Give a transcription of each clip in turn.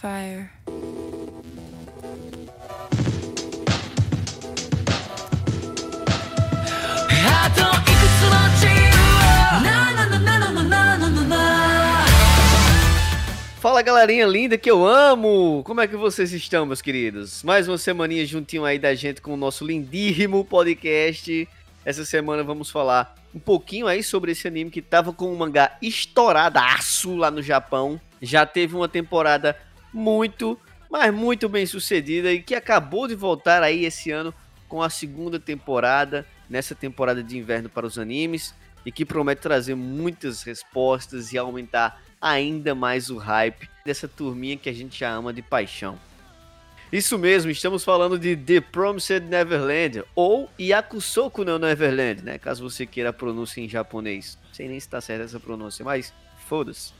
Fire. Fala galerinha linda que eu amo! Como é que vocês estão, meus queridos? Mais uma semaninha juntinho aí da gente com o nosso lindíssimo podcast. Essa semana vamos falar um pouquinho aí sobre esse anime que tava com um mangá estouradaço lá no Japão. Já teve uma temporada muito, mas muito bem sucedida e que acabou de voltar aí esse ano com a segunda temporada, nessa temporada de inverno para os animes, e que promete trazer muitas respostas e aumentar ainda mais o hype dessa turminha que a gente já ama de paixão. Isso mesmo, estamos falando de The Promised Neverland ou Yakusoku no Neverland, né? Caso você queira a pronúncia em japonês. Não sei nem se está certa essa pronúncia, mas foda-se.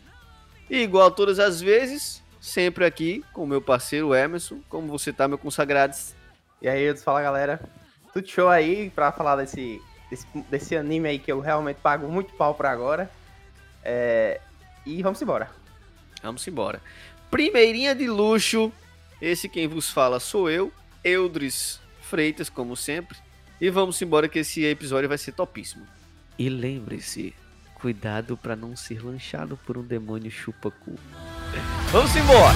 E igual todas as vezes, sempre aqui com o meu parceiro Emerson. Como você tá, meu consagrados? E aí, fala galera. Tudo show aí pra falar desse, desse, desse anime aí que eu realmente pago muito pau pra agora. É, e vamos embora. Vamos embora. Primeirinha de luxo. Esse quem vos fala sou eu, Eudris Freitas, como sempre. E vamos embora que esse episódio vai ser topíssimo. E lembre-se, cuidado para não ser lanchado por um demônio chupa-cu. Vamos embora!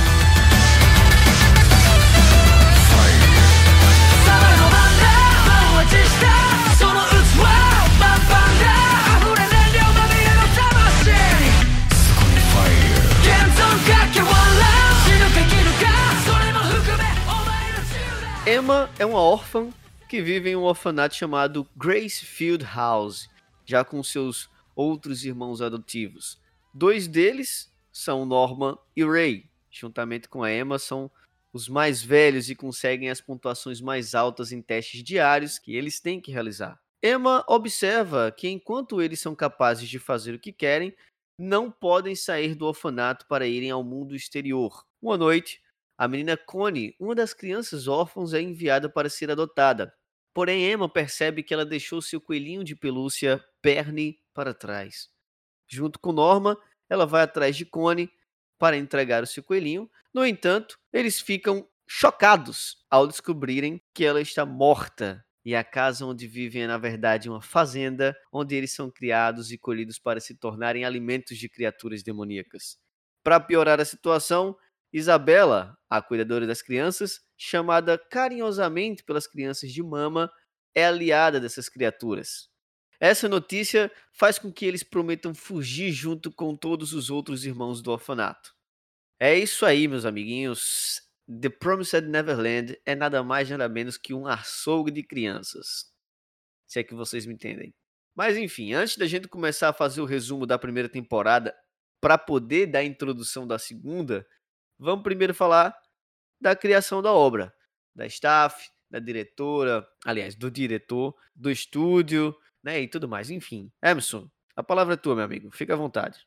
Emma é uma órfã que vive em um orfanato chamado Gracefield House, já com seus outros irmãos adotivos. Dois deles são Norman e Ray. Juntamente com a Emma, são os mais velhos e conseguem as pontuações mais altas em testes diários que eles têm que realizar. Emma observa que enquanto eles são capazes de fazer o que querem, não podem sair do orfanato para irem ao mundo exterior. Uma noite, a menina Connie, uma das crianças órfãos, é enviada para ser adotada. Porém, Emma percebe que ela deixou seu coelhinho de pelúcia, Bernie, para trás. Junto com Norma, ela vai atrás de Connie para entregar o seu coelhinho. No entanto, eles ficam chocados ao descobrirem que ela está morta e a casa onde vivem é, na verdade, uma fazenda onde eles são criados e colhidos para se tornarem alimentos de criaturas demoníacas. Para piorar a situação, Isabela, a cuidadora das crianças, chamada carinhosamente pelas crianças de mama, é aliada dessas criaturas. Essa notícia faz com que eles prometam fugir junto com todos os outros irmãos do orfanato. É isso aí, meus amiguinhos. The Promised Neverland é nada mais nada menos que um açougue de crianças. Se é que vocês me entendem. Mas enfim, antes da gente começar a fazer o resumo da primeira temporada, para poder dar a introdução da segunda, vamos primeiro falar da criação da obra, da staff, da diretora, aliás, do diretor, do estúdio, né, e tudo mais. Enfim, Emerson, a palavra é tua, meu amigo. Fica à vontade.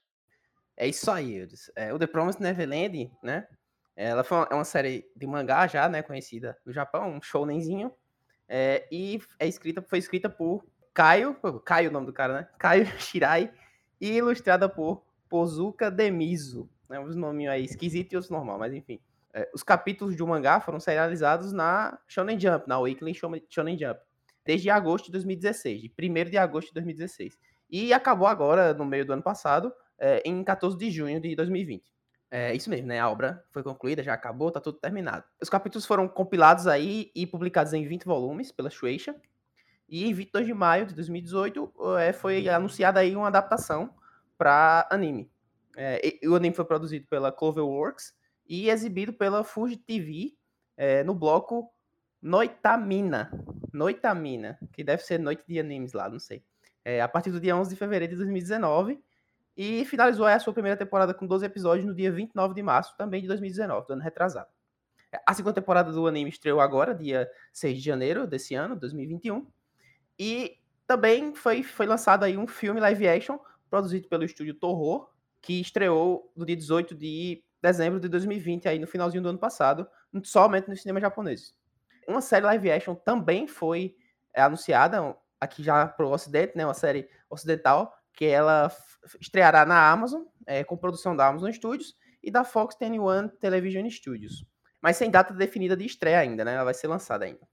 É isso aí, Eudes. É, o The Promised Neverland, né, ela uma, é uma série de mangá já, né, conhecida no Japão, um shounenzinho. É, e é escrita, foi escrita por Caio, Caio o nome do cara, né? Caio Shirai e ilustrada por Pozuka Demiso. Né, uns nominhos aí esquisitos e outros normal, mas enfim. É, os capítulos do mangá foram serializados na Shonen Jump, na Weekly Shonen Jump, desde agosto de 2016, de 1 de agosto de 2016. E acabou agora, no meio do ano passado, é, em 14 de junho de 2020. É isso mesmo, né? A obra foi concluída, já acabou, tá tudo terminado. Os capítulos foram compilados aí e publicados em 20 volumes pela Shueisha. E em 22 de maio de 2018 é, foi anunciada aí uma adaptação para anime. É, o anime foi produzido pela Cloverworks e exibido pela Fuji TV é, no bloco Noitamina. Noitamina, que deve ser Noite de Animes lá, não sei. É, a partir do dia 11 de fevereiro de 2019 e finalizou a sua primeira temporada com 12 episódios no dia 29 de março, também de 2019, do ano retrasado. A segunda temporada do anime estreou agora, dia 6 de janeiro desse ano, 2021. E também foi, foi lançado aí um filme live action produzido pelo estúdio Torro, que estreou no dia 18 de dezembro de 2020, aí no finalzinho do ano passado, somente no cinema japonês. Uma série live action também foi é, anunciada aqui já para o Ocidente, né, uma série ocidental, que ela estreará na Amazon, é, com produção da Amazon Studios, e da Fox 21 Television Studios. Mas sem data definida de estreia ainda, né? Ela vai ser lançada ainda.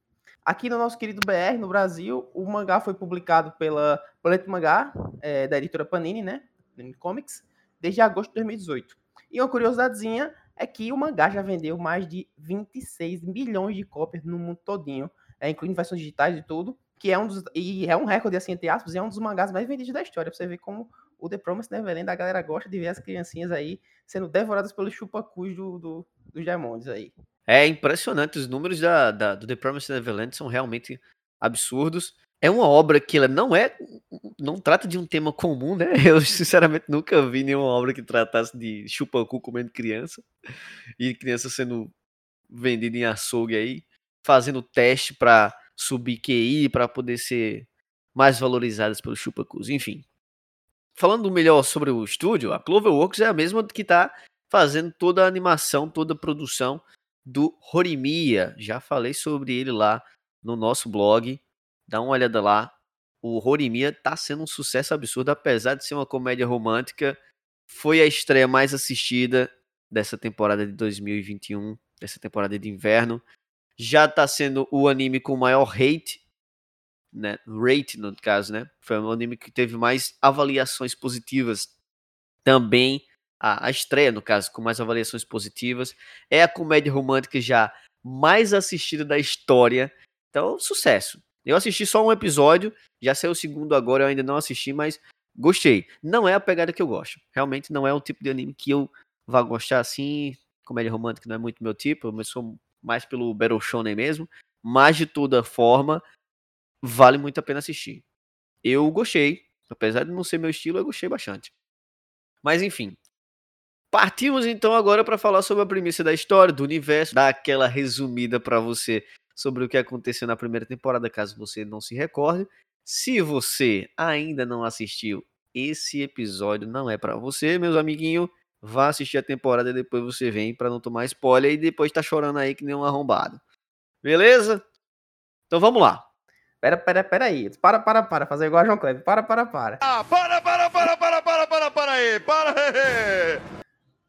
Aqui no nosso querido BR, no Brasil, o mangá foi publicado pela Planeta Mangá, é, da editora Panini, né? Panini Comics, desde agosto de 2018. E uma curiosidadezinha é que o mangá já vendeu mais de 26 milhões de cópias no mundo todinho, é, incluindo versões digitais e tudo, que é um dos, e é um recorde, assim, entre aspas, e é um dos mangás mais vendidos da história, pra você ver como o The Promised Neverland, a galera gosta de ver as criancinhas aí sendo devoradas pelos chupacus do, do, dos demônios aí. É impressionante, os números da, da, do The Promised Neverland são realmente absurdos. É uma obra que ela não é, não trata de um tema comum, né? Eu sinceramente nunca vi nenhuma obra que tratasse de chupacu comendo criança e criança sendo vendida em açougue aí, fazendo teste para subir QI para poder ser mais valorizadas pelos chupacus. Enfim, falando melhor sobre o estúdio, a Cloverworks é a mesma que está fazendo toda a animação, toda a produção do Horimiya. Já falei sobre ele lá no nosso blog. Dá uma olhada lá. O Horimiya tá sendo um sucesso absurdo, apesar de ser uma comédia romântica. Foi a estreia mais assistida dessa temporada de 2021, dessa temporada de inverno. Já tá sendo o anime com maior hate, né? Rate no caso, né? Foi o anime que teve mais avaliações positivas também a, a estreia, no caso, com mais avaliações positivas. É a comédia romântica já mais assistida da história. Então, sucesso. Eu assisti só um episódio, já saiu o segundo agora, eu ainda não assisti, mas gostei. Não é a pegada que eu gosto. Realmente não é um tipo de anime que eu vá gostar assim. Comédia romântica não é muito meu tipo, eu sou mais pelo Battle Shonen mesmo. Mas de toda forma, vale muito a pena assistir. Eu gostei, apesar de não ser meu estilo, eu gostei bastante. Mas enfim, Partimos então agora para falar sobre a premissa da história, do universo, dar aquela resumida para você sobre o que aconteceu na primeira temporada, caso você não se recorde. Se você ainda não assistiu, esse episódio não é para você, meus amiguinhos. Vá assistir a temporada e depois você vem para não tomar spoiler e depois tá chorando aí que nem um arrombado. Beleza? Então vamos lá. Pera, pera, pera aí. Para, para, para. Fazer igual a João Kleber. Para, para, para. Ah, para, para, para, para, para, para, para aí. Para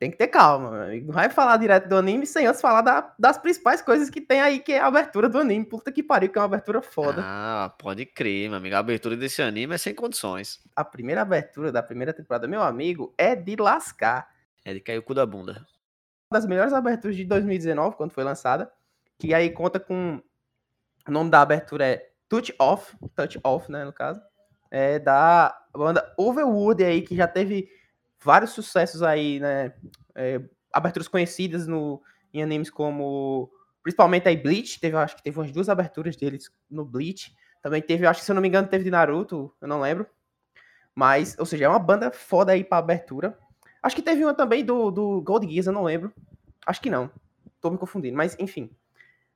tem que ter calma. Não vai falar direto do anime sem antes falar da, das principais coisas que tem aí, que é a abertura do anime. Puta que pariu, que é uma abertura foda. Ah, pode crer, meu amigo. A abertura desse anime é sem condições. A primeira abertura da primeira temporada, meu amigo, é de lascar. É de cair o cu da bunda. Uma das melhores aberturas de 2019, quando foi lançada. Que aí conta com. O nome da abertura é Touch Off. Touch Off, né, no caso. É da banda Overwood aí, que já teve vários sucessos aí, né? É, aberturas conhecidas no, em animes como. Principalmente aí Bleach, teve, acho que teve umas duas aberturas deles no Bleach. Também teve, acho que se eu não me engano, teve de Naruto, eu não lembro. Mas, ou seja, é uma banda foda aí pra abertura. Acho que teve uma também do, do Gold Geass, eu não lembro. Acho que não. Tô me confundindo, mas enfim.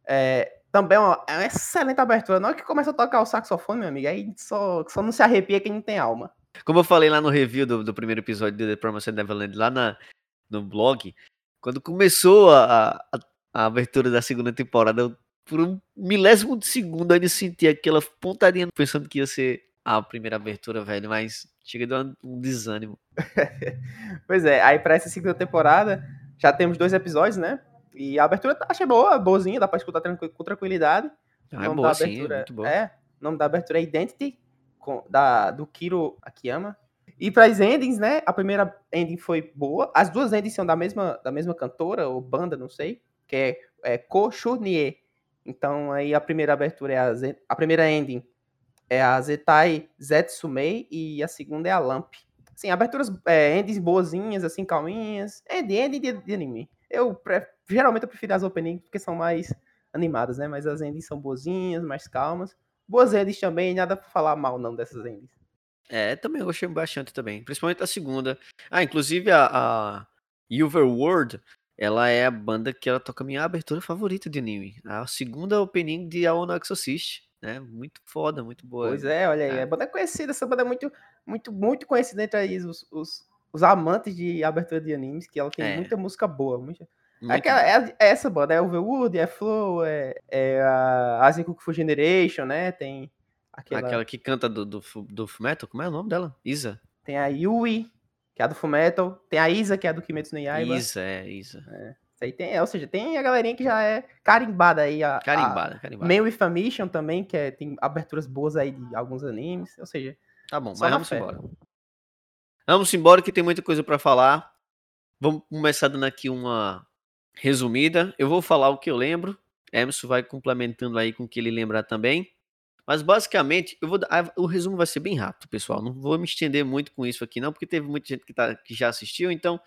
É, também é uma, é uma excelente abertura. Na hora que começa a tocar o saxofone, meu amigo, aí só, só não se arrepia quem não tem alma. Como eu falei lá no review do, do primeiro episódio de The Promised Neverland, lá na, no blog, quando começou a, a, a abertura da segunda temporada, eu, por um milésimo de segundo ainda senti aquela pontadinha pensando que ia ser a primeira abertura, velho, mas chega de um, desânimo. pois é, aí para essa segunda temporada já temos dois episódios, né? E a abertura achei boa, boazinha, dá pra escutar com tranquilidade. Ah, é boa, sim, é muito boa. É, o nome da abertura é Identity, da, do Kiro Akiyama. E para as endings, né? A primeira ending foi boa. As duas endings são da mesma, da mesma cantora ou banda, não sei, que é, é Ko Shurnie. Então aí a primeira abertura é a, a primeira ending é a Zetai Zetsumei e a segunda é a Lamp. Sim, aberturas é, endings boazinhas, assim, calminhas. End, end de, de anime. Eu pre, geralmente eu prefiro as openings porque são mais animadas, né? Mas as endings são boazinhas, mais calmas. Boas endings também, nada pra falar mal não dessas endings. É, também eu gostei bastante também. Principalmente a segunda. Ah, inclusive a, a World, ela é a banda que ela toca a minha abertura favorita de anime. A segunda opening de Aono Exorcist. Né? Muito foda, muito boa. Pois é, olha aí. É. A banda é conhecida, essa banda é muito, muito, muito conhecida entre os, os, os amantes de abertura de animes, que ela tem é. muita música boa. Muita... Aquela, é, é, essa banda, é Overwood, é Flow, é, é a Asian Kung Fu Generation, né? Tem aquela... aquela que canta do, do, do Fumeto, como é o nome dela? Isa. Tem a Yui, que é a do Fullmetal. Tem a Isa, que é a do Kimetsu no Yaiba. Isa, é, Isa. Isso aí tem, é, ou seja, tem a galerinha que já é carimbada aí. A, Carimbada, A carimbada. Man with a Mission também, que é, tem aberturas boas aí de alguns animes. Ou seja, Tá bom, mas vamos fé. embora. Vamos embora que tem muita coisa pra falar. Vamos começar dando aqui uma resumida. Eu vou falar o que eu lembro. Emerson vai complementando aí com o que ele lembrar também. Mas basicamente, eu vou o resumo vai ser bem rápido, pessoal. Não vou me estender muito com isso aqui, não, porque teve muita gente que, tá, que já assistiu. Então,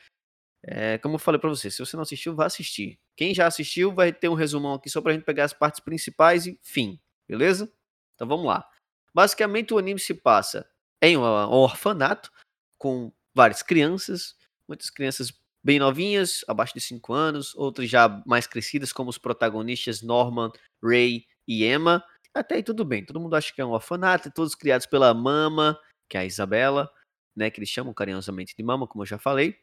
é, como eu falei pra você, se você não assistiu, vá assistir. Quem já assistiu vai ter um resumão aqui só pra gente pegar as partes principais e fim, beleza? Então vamos lá. Basicamente, o anime se passa em um orfanato com várias crianças, muitas crianças bem novinhas, abaixo de 5 anos, outras já mais crescidas, como os protagonistas Norman, Ray e Emma. Até aí tudo bem, todo mundo acha que é um orfanato, todos criados pela mama, que é a Isabela, né, que eles chamam carinhosamente de mama, como eu já falei.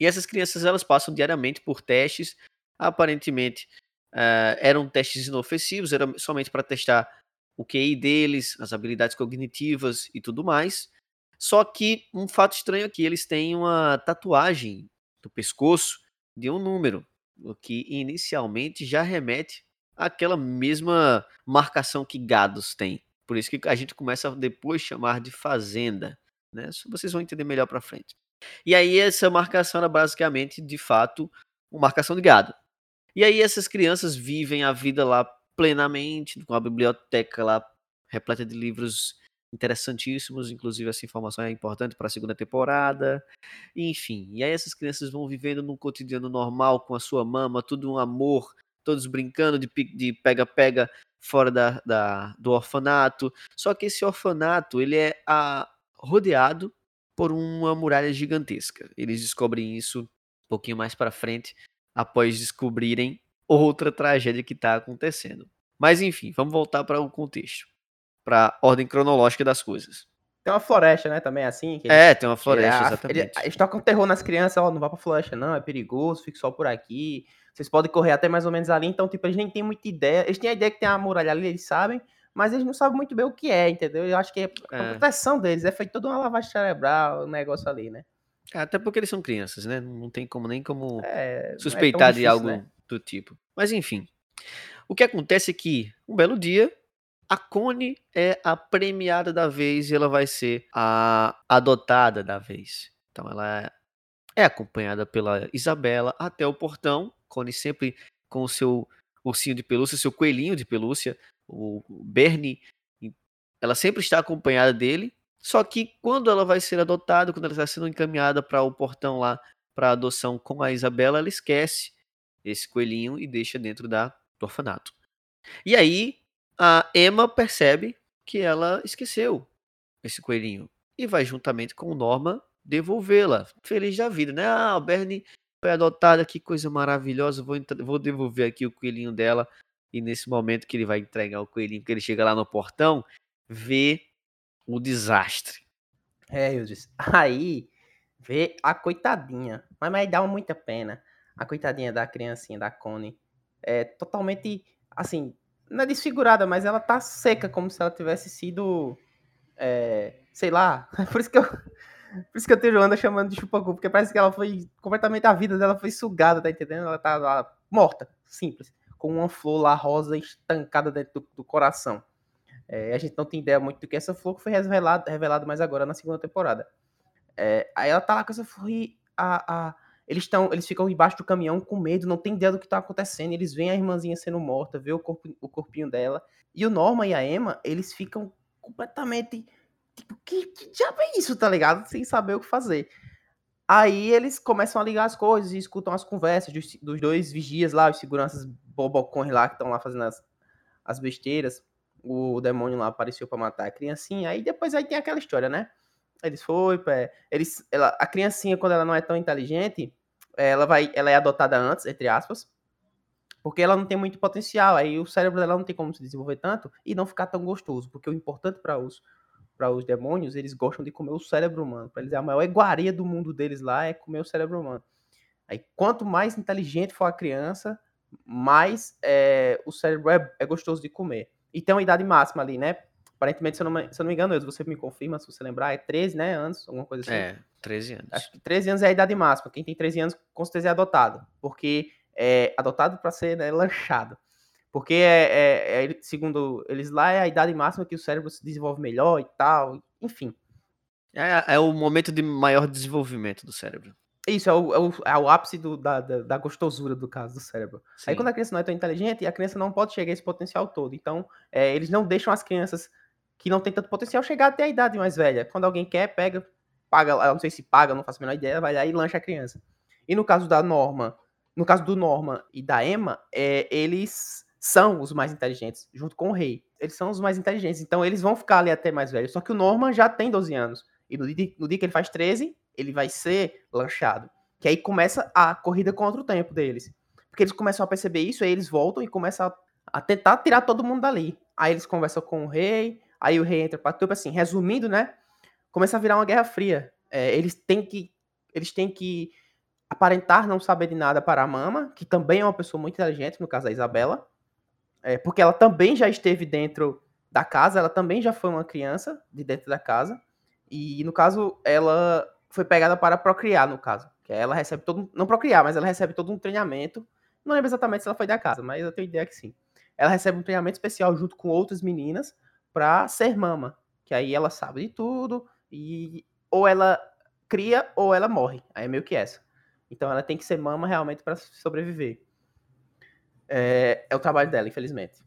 E essas crianças elas passam diariamente por testes, aparentemente eh, eram testes inofensivos, era somente para testar o QI deles, as habilidades cognitivas e tudo mais. Só que um fato estranho aqui, eles têm uma tatuagem no pescoço de um número, o que inicialmente já remete àquela mesma marcação que gados têm. Por isso que a gente começa a depois chamar de fazenda, né? Vocês vão entender melhor para frente. E aí essa marcação era basicamente, de fato, uma marcação de gado. E aí essas crianças vivem a vida lá plenamente, com a biblioteca lá repleta de livros interessantíssimos, inclusive essa informação é importante para a segunda temporada. Enfim, e aí essas crianças vão vivendo num cotidiano normal com a sua mama, tudo um amor, todos brincando de pega-pega fora da, da- do orfanato. Só que esse orfanato, ele é a, rodeado por uma muralha gigantesca. Eles descobrem isso um pouquinho mais para frente, após descobrirem outra tragédia que está acontecendo. Mas enfim, vamos voltar para o contexto, para a ordem cronológica das coisas. tem uma floresta, né, também assim. que eles- É, tem uma floresta, a- exatamente. ele- Eles tocam terror nas crianças, ó, não vá pra floresta não, é perigoso, fique só por aqui. Vocês podem correr até mais ou menos ali, então, tipo, eles nem têm muita ideia. Eles têm a ideia que tem a muralha ali, eles sabem, mas eles não sabem muito bem o que é, entendeu? Eu acho que é a É. proteção deles, é feito toda uma lavagem cerebral, o negócio ali, né? É, Até porque eles são crianças, né? Não tem como nem como É, é suspeitar de difícil, algo né? do tipo. Mas enfim. O que acontece é que, um belo dia, a Connie é a premiada da vez e ela vai ser a adotada da vez. Então ela é acompanhada pela Isabela até o portão. Connie sempre com o seu ursinho de pelúcia, seu coelhinho de pelúcia, o Bernie. Ela sempre está acompanhada dele. Só que quando ela vai ser adotada, quando ela está sendo encaminhada para o portão lá para adoção com a Isabela, ela esquece esse coelhinho e deixa dentro da, do orfanato. E aí a Emma percebe que ela esqueceu esse coelhinho e vai juntamente com o Norma devolvê-la. Feliz da vida, né? Ah, a Bernie foi adotada, que coisa maravilhosa. Vou, vou devolver aqui o coelhinho dela. E nesse momento que ele vai entregar o coelhinho, que ele chega lá no portão, vê o desastre. É, eu disse. Aí vê a coitadinha. Mas, mas dá muita pena. A coitadinha da criancinha, da Connie. É totalmente, assim, não é desfigurada, mas ela tá seca, como se ela tivesse sido. é, sei lá. Por isso que eu. Por isso que eu tenho Joana chamando de chupacu, porque parece que ela foi. Completamente a vida dela foi sugada, tá entendendo? Ela tá lá, morta, simples. Com uma flor lá rosa estancada dentro do, do coração. É, a gente não tem ideia muito do que essa flor, foi revelado, revelado mais agora na segunda temporada. É, aí ela tá lá com essa flor e a, a- eles, tão, eles ficam embaixo do caminhão com medo, não tem ideia do que tá acontecendo. Eles veem a irmãzinha sendo morta, vê o, corpo, o corpinho dela. E o Norma e a Emma, eles ficam completamente. Tipo, que, que diabo é isso, tá ligado? Sem saber o que fazer. Aí eles começam a ligar as coisas e escutam as conversas dos, dos dois vigias lá, os seguranças bobocões lá que estão lá fazendo as, as besteiras. O demônio lá apareceu pra matar a criancinha. Aí depois aí tem aquela história, né? Eles foi, eles, ela, a criancinha quando ela não é tão inteligente, ela vai, ela é adotada antes, entre aspas, porque ela não tem muito potencial. Aí o cérebro dela não tem como se desenvolver tanto e não ficar tão gostoso, porque o importante para os para os demônios, eles gostam de comer o cérebro humano. Para eles a maior iguaria do mundo deles lá é comer o cérebro humano. Aí quanto mais inteligente for a criança, mais é, o cérebro é, é gostoso de comer. E tem uma idade máxima ali, né? Aparentemente, se eu, não, me- se eu não me engano, você me confirma, se você lembrar, é 13, né, anos, alguma coisa assim. É, 13 anos. Acho que 13 anos é a idade máxima. Quem tem 13 anos, com certeza é adotado. Porque é adotado para ser né, lanchado. Porque, é, é- é- segundo eles lá, é a idade máxima que o cérebro se desenvolve melhor e tal. Enfim. É, é o momento de maior desenvolvimento do cérebro. Isso, é o, é o, é o ápice do- da, da, da gostosura do caso do cérebro. Aí Sim. quando a criança não é tão inteligente, a criança não pode chegar a esse potencial todo. Então, é, eles não deixam as crianças que não têm tanto potencial chegar até a idade mais velha. Quando alguém quer, pega, paga, não sei se paga, não faço a menor ideia, vai lá e lancha a criança. E no caso da Norma, no caso do Norma e da Emma, é, eles são os mais inteligentes, junto com o rei. Eles são os mais inteligentes, então eles vão ficar ali até mais velhos. Só que o Norman já tem 12 anos. E no dia, no dia que ele faz 13, ele vai ser lanchado. Que aí começa a corrida contra o tempo deles. Porque eles começam a perceber isso, aí eles voltam e começam a, a tentar tirar todo mundo dali. Aí eles conversam com o rei, aí o rei entra pra tudo, assim, resumindo, né? Começa a virar uma guerra fria. É, eles têm que. Eles têm que aparentar não saber de nada para a Mama, que também é uma pessoa muito inteligente, no caso da Isabela. É, porque ela também já esteve dentro da casa, ela também já foi uma criança de dentro da casa. E no caso, ela foi pegada para procriar, no caso. Que aí ela recebe todo. Não procriar, mas ela recebe todo um treinamento. Não lembro exatamente se ela foi da casa, mas eu tenho ideia que sim. Ela recebe um treinamento especial junto com outras meninas para ser mama. Que aí ela sabe de tudo. E ou ela cria ou ela morre. Aí é meio que essa. Então ela tem que ser mama realmente para sobreviver. É, é o trabalho dela, infelizmente.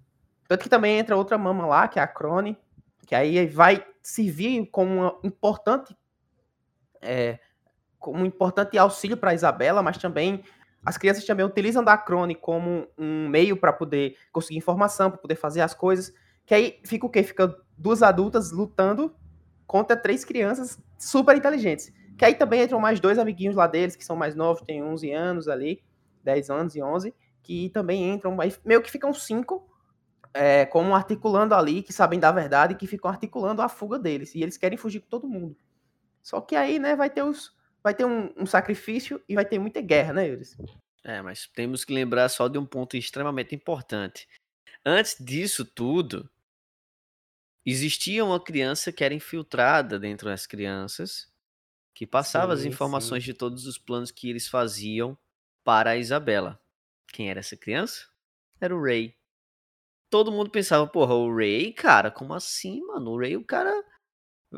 Tanto que também entra outra mama lá, que é a Crone, que aí vai servir como uma importante é, como um importante auxílio para Isabela, mas também as crianças também utilizam da Crone como um meio para poder conseguir informação, para poder fazer as coisas. Que aí fica o quê? Fica duas adultas lutando contra três crianças super inteligentes. Que aí também entram mais dois amiguinhos lá deles, que são mais novos, tem 11 anos ali, 10 anos e 11, que também entram, aí meio que ficam cinco, é, como articulando ali, que sabem da verdade, que ficam articulando a fuga deles. E eles querem fugir com todo mundo. Só que aí, né, vai ter os. Vai ter um, um sacrifício e vai ter muita guerra, né, Euris? É, mas temos que lembrar só de um ponto extremamente importante. Antes disso tudo, existia uma criança que era infiltrada dentro das crianças, que passava as Sim, informações sim. de todos os planos que eles faziam para a Isabela. Quem era essa criança? Era o Ray. Todo mundo pensava, porra, o Ray, cara, como assim, mano? O Ray, o cara.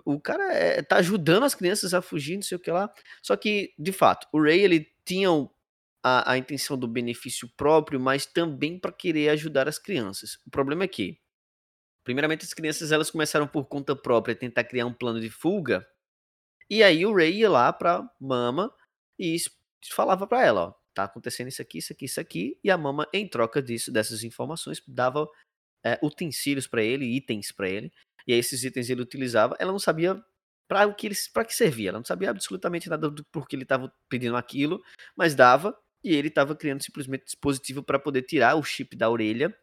O cara é, tá ajudando as crianças a fugir, não sei o que lá. Só que, de fato, o Ray, ele tinha a, a intenção do benefício próprio, mas também para querer ajudar as crianças. O problema é que, primeiramente, as crianças elas começaram por conta própria tentar criar um plano de fuga. E aí o Ray ia lá pra Mama e falava pra ela, ó, tá acontecendo isso aqui, isso aqui, isso aqui, e a Mama, em troca disso, dessas informações, dava é, utensílios pra ele, itens pra ele, e aí esses itens ele utilizava, ela não sabia para o que eles, para que servia, ela não sabia absolutamente nada do porquê ele estava pedindo aquilo, mas dava, e ele estava criando simplesmente dispositivo para poder tirar o chip da orelha,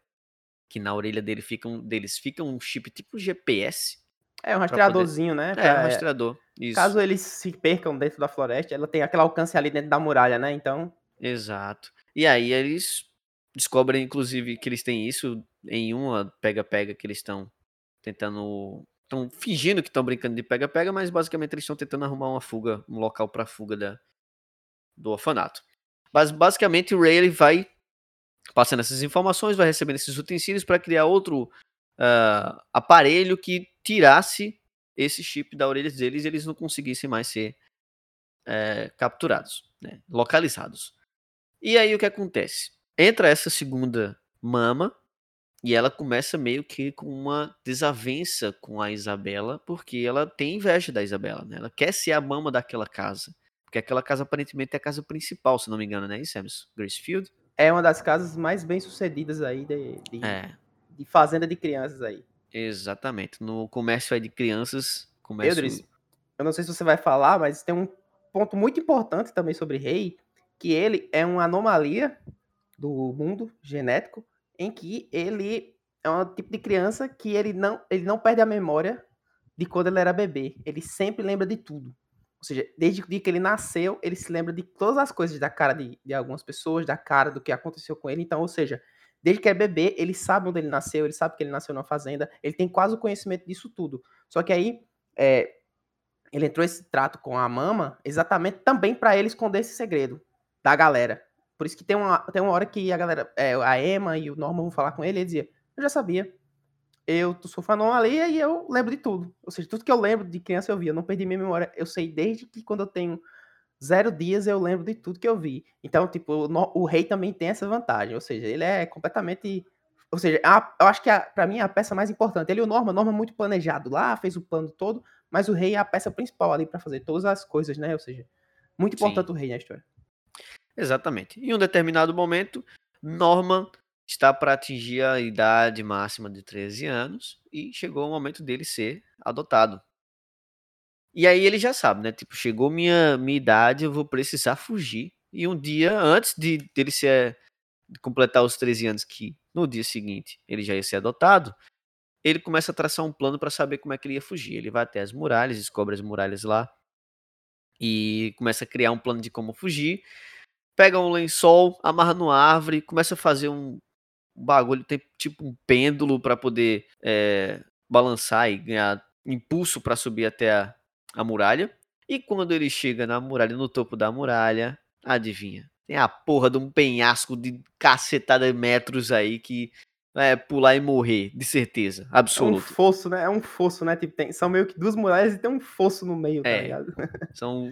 que na orelha dele fica um, deles fica um chip tipo GPS, É um rastreadorzinho, né? é, pra- um rastreador, isso. Caso eles se percam dentro da floresta, ela tem aquele alcance ali dentro da muralha, né? Então, Exato. E aí eles descobrem, inclusive, que eles têm isso em uma pega-pega que eles estão tentando. Estão fingindo que estão brincando de pega-pega, mas basicamente eles estão tentando arrumar uma fuga, um local para fuga da, do orfanato. Mas basicamente o Ray ele vai passando essas informações, vai recebendo esses utensílios para criar outro ah, aparelho que tirasse esse chip da orelha deles e eles não conseguissem mais ser eh, capturados, né, localizados. E aí o que acontece? Entra essa segunda mama e ela começa meio que com uma desavença com a Isabela, porque ela tem inveja da Isabela, né? Ela quer ser a mama daquela casa. Porque aquela casa aparentemente é a casa principal, se não me engano, né? Isso, Emerson? Gracefield? É uma das casas mais bem sucedidas aí de, de, É, de fazenda de crianças aí. exatamente. No comércio aí de crianças, comércio... Eu não sei se você vai falar, mas tem um ponto muito importante também sobre Rei, que ele é uma anomalia do mundo genético, em que ele é um tipo de criança que ele não, ele não perde a memória de quando ele era bebê. Ele sempre lembra de tudo. Ou seja, desde o dia que ele nasceu, ele se lembra de todas as coisas da cara de, de algumas pessoas, da cara do que aconteceu com ele. Então, ou seja, desde que é bebê, ele sabe onde ele nasceu, ele sabe que ele nasceu numa fazenda, ele tem quase o conhecimento disso tudo. Só que aí, é, ele entrou esse trato com a mama exatamente também para ele esconder esse segredo da galera. Por isso que tem uma, tem uma hora que a galera, é, a Emma e o Norman vão falar com ele ele dizia, eu já sabia, eu sou ali e eu lembro de tudo. Ou seja, tudo que eu lembro de criança eu vi. Eu não perdi minha memória. Eu sei desde que quando eu tenho zero dias eu lembro de tudo que eu vi. Então, tipo, o, o rei também tem essa vantagem. Ou seja, ele é completamente. Ou seja, a, eu acho que a, pra mim é a peça mais importante. Ele e o Norma, Norma muito planejado lá, fez o plano todo, mas o rei é a peça principal ali para fazer todas as coisas, né? Ou seja, muito importante Sim. o rei na história. Exatamente. Em um determinado momento, Norman está para atingir a idade máxima de 13 anos e chegou o momento dele ser adotado. E aí ele já sabe, né? Tipo, chegou minha, minha idade, eu vou precisar fugir. E um dia antes de dele ser de completar os 13 anos, que no dia seguinte ele já ia ser adotado, ele começa a traçar um plano para saber como é que ele ia fugir. Ele vai até as muralhas, descobre as muralhas lá e começa a criar um plano de como fugir. Pega um lençol, amarra numa árvore, começa a fazer um, bagulho tem tipo um pêndulo para poder é, balançar e ganhar impulso para subir até a, a muralha. E quando ele chega na muralha, no topo da muralha, adivinha? Tem a porra de um penhasco de cacetada de metros aí que é pular e morrer, de certeza, absoluta. É um fosso, né? É um fosso, né? Tipo, tem, são meio que duas muralhas e tem um fosso no meio, tá é, ligado? São,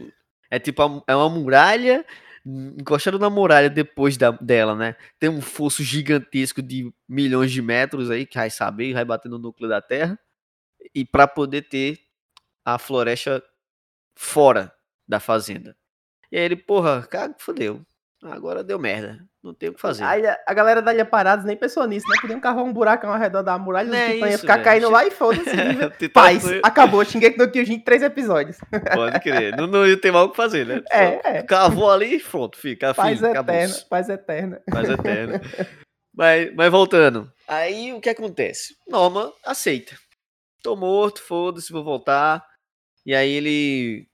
é tipo, é uma muralha encostado na muralha depois da, dela, né? Tem um fosso gigantesco de milhões de metros aí, que vai saber, vai bater no núcleo da Terra. E para poder ter a floresta fora da fazenda. E aí ele, porra, cara, fodeu. Agora deu merda. Não tem o que fazer. Aí a galera da Ilha Parados nem pensou nisso, né? Podiam cavar um buracão ao redor da muralha, os é ia ficar caindo lá e foda-se. Paz, foi... acabou. Xinguei no Kyojin três episódios. Pode crer. Não, não ia ter mal o que fazer, né? É, é. Cavou ali e pronto, fica. Paz fim, eterna, paz eterna. Paz eterna. mas, mas voltando. Aí o que acontece? Norma aceita. Tô morto, foda-se, vou voltar. E aí ele,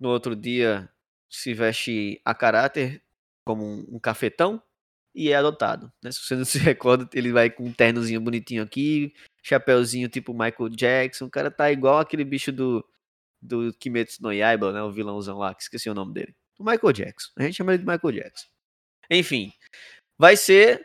no outro dia, se veste a caráter como um, um cafetão e é adotado. Né? Se você não se recorda, ele vai com um ternozinho bonitinho aqui, chapéuzinho tipo Michael Jackson. O cara tá igual aquele bicho do, do Kimetsu no Yaiba, né? O vilãozão lá, que esqueci o nome dele. O Michael Jackson. A gente chama ele de Michael Jackson. Enfim, vai ser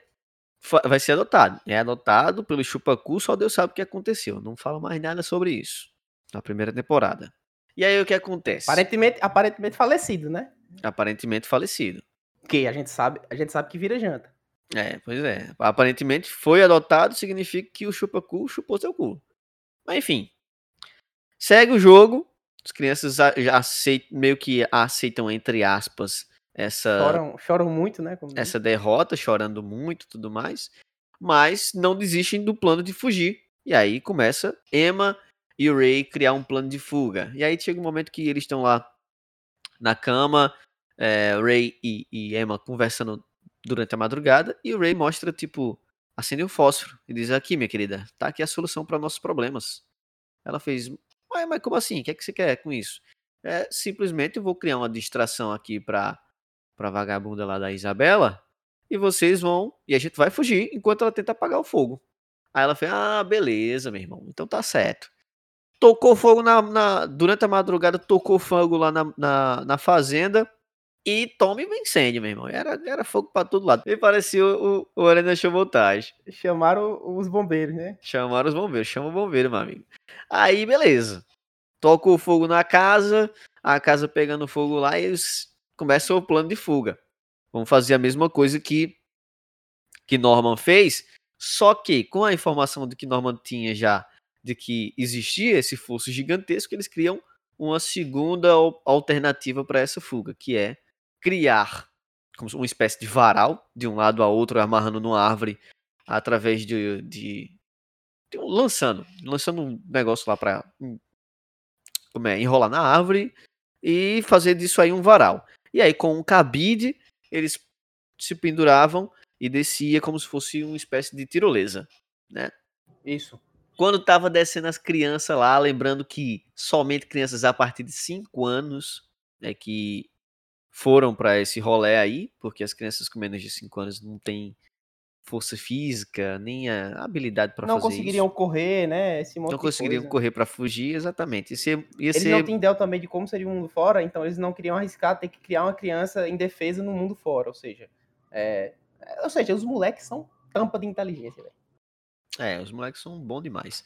vai ser adotado. É adotado pelo Chupacu, só Deus sabe o que aconteceu. Não fala mais nada sobre isso na primeira temporada. E aí o que acontece? Aparentemente, aparentemente falecido, né? Aparentemente falecido. Porque a gente sabe, a gente sabe que vira janta. É, pois é. Aparentemente foi adotado, significa que o chupa-cu chupou seu cu. Mas enfim. Segue o jogo. As crianças já aceitam, meio que aceitam, entre aspas, essa. Choram, choram muito, né? Essa derrota, chorando muito tudo mais. Mas não desistem do plano de fugir. E aí começa Emma e o Ray criar um plano de fuga. E aí chega um momento que eles estão lá na cama, é, Ray e, e, Emma conversando durante a madrugada e o Ray mostra, tipo, acende um fósforo e diz: Aqui, minha querida, tá aqui a solução para nossos problemas. Ela fez: Mas, mas como assim? O que é que você quer com isso? É, simplesmente eu vou criar uma distração aqui pra, pra vagabunda lá da Isabela e vocês vão. E a gente vai fugir enquanto ela tenta apagar o fogo. Aí ela fez: Ah, beleza, meu irmão, então tá certo tocou fogo na, na, durante a madrugada, tocou fogo lá na, na, na fazenda e tome um incêndio, meu irmão. Era, era fogo pra todo lado. E parecia o, o Arena Voltage. Chamaram os bombeiros, né? Chamaram os bombeiros. Chama o bombeiro, meu amigo. Aí, beleza. Tocou fogo na casa, a casa pegando fogo lá e eles começam o plano de fuga. Vamos fazer a mesma coisa que, que Norman fez, só que com a informação de que Norman tinha já de que existia esse fosso gigantesco, eles criam uma segunda alternativa para essa fuga, que é criar como uma espécie de varal de um lado a outro, amarrando numa árvore através de, de, de lançando, lançando um negócio lá para como é, enrolar na árvore e fazer disso aí um varal. E aí com um cabide eles se penduravam e descia como se fosse uma espécie de tirolesa, né? Isso. quando tava descendo as crianças lá, lembrando que somente crianças a partir de 5 anos é que foram para esse rolê aí, porque as crianças com menos de 5 anos não têm força física, nem a habilidade para fazer Não conseguiriam isso. correr, né? Não conseguiriam correr para fugir, exatamente. Ia Eles não têm ideia também de como seria o mundo fora, então eles não queriam arriscar ter que criar uma criança indefesa no mundo fora. Ou seja, é, é, ou seja, os moleques são tampa de inteligência, velho. É, os moleques são bons demais.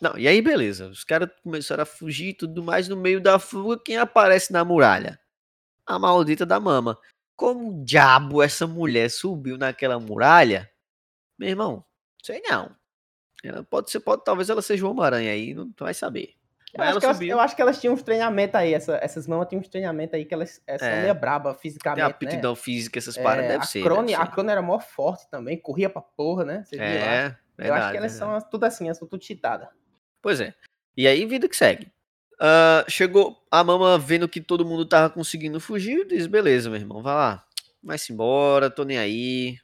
Não, e aí beleza, os caras começaram a fugir e tudo mais, no meio da fuga, quem aparece na muralha? A maldita da mama. Como diabo essa mulher subiu naquela muralha? Meu irmão, sei não. Ela pode ser, pode, talvez ela seja uma aranha aí, não tu vai saber. Eu acho, elas, eu acho que elas tinham uns treinamentos aí, essa- essas mamas tinham uns treinamentos aí que elas é, são É. braba tem fisicamente, aptidão né? física, essas É, paradas, deve a ser. Crone, deve a ser. Crone era mó forte também, corria pra porra, né? Você viu? É, verdade. Eu acho que elas verdade. são as- tudo assim, elas são tudo cheatadas. Pois é. E aí, vida que segue. Ah, chegou a mama vendo que todo mundo tava conseguindo fugir, diz: beleza, meu irmão, vai lá. Vai-se embora, tô nem aí.